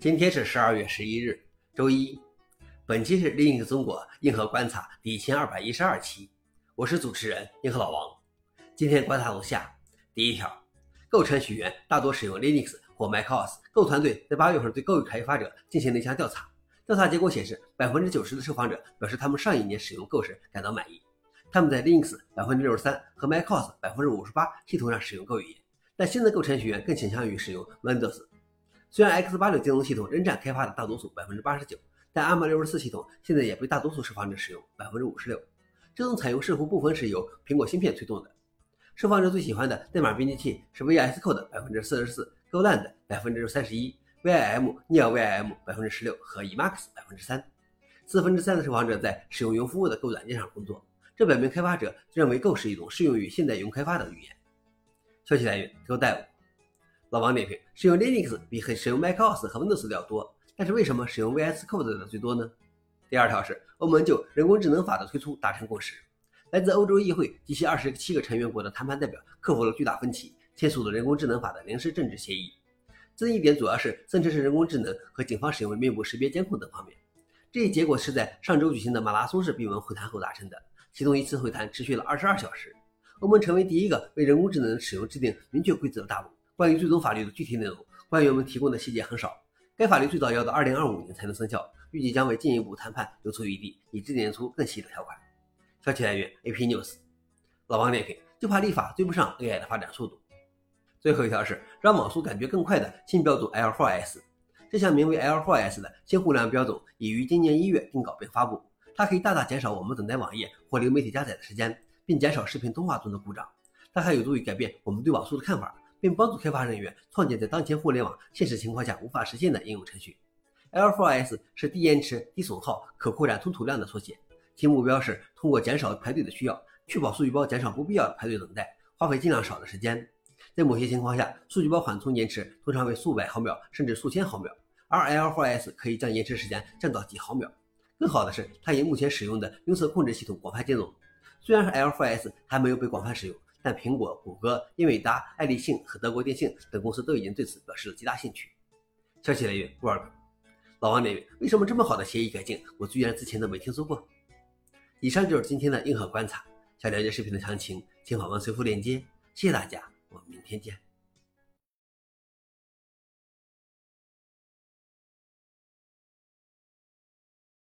今天是十二月十一日，周一。本期是 Linux 中国硬核观察第一千二百一十二期，我是主持人硬核老王。今天观察如下：第一条，Go 程序员大多使用 Linux 或 macOS。Go 团队在八月份对 Go 开发者进行了一项调查，调查结果显示，百分之九十的受访者表示他们上一年使用 Go 时感到满意。他们在 Linux 百分之六十三和 macOS 百分之五十八系统上使用 Go 语言，但新的 Go 程序员更倾向于使用 Windows。虽然 x 八六金融系统仍占开发的大多数百分之八十九，但 ARM 六十四系统现在也被大多数受访者使用百分之五十六。这种采用似乎部分是由苹果芯片推动的。受访者最喜欢的代码编辑器是 VS Code 百分之四十四，GoLand 百分之三十一，VIM、NeoVIM 百分之十六和 Emacs 百分之三。四分之三的受访者在使用云服务的 Go 软件上工作，这表明开发者认为 Go 是一种适用于现代云开发的语言。消息来源：GoDev。老王点评：使用 Linux 比使用 macOS 和 Windows 的要多，但是为什么使用 VS Code 的最多呢？第二条是欧盟就人工智能法的推出达成共识。来自欧洲议会及其二十七个成员国的谈判代表克服了巨大分歧，签署了人工智能法的临时政治协议。争议点主要是生成式人工智能和警方使用的面部识别监控等方面。这一结果是在上周举行的马拉松式闭门会谈后达成的，其中一次会谈持续了二十二小时。欧盟成为第一个为人工智能使用制定明确规则的大陆。关于最终法律的具体内容，官员们提供的细节很少。该法律最早要到二零二五年才能生效，预计将为进一步谈判留出余地，以制定出更细的条款。消息来源：AP News。老王点评：就怕立法追不上 AI 的发展速度。最后一条是让网速感觉更快的新标准 L4S。这项名为 L4S 的新互联网标准已于今年一月定稿并发布。它可以大大减少我们等待网页或流媒体加载的时间，并减少视频通话中的故障。它还有助于改变我们对网速的看法。并帮助开发人员创建在当前互联网现实情况下无法实现的应用程序。L4S 是低延迟、低损耗、可扩展吞吐量的缩写，其目标是通过减少排队的需要，确保数据包减少不必要的排队等待，花费尽量少的时间。在某些情况下，数据包缓冲延迟通常为数百毫秒甚至数千毫秒，而 L4S 可以将延迟时间降到几毫秒。更好的是，它与目前使用的拥塞控制系统广泛兼容。虽然是 L4S 还没有被广泛使用。但苹果、谷歌、英伟达、爱立信和德国电信等公司都已经对此表示了极大兴趣。消息来源：Work。老王来源：为什么这么好的协议改进，我居然之前都没听说过？以上就是今天的硬核观察。想了解视频的详情，请访问随附链接。谢谢大家，我们明天见。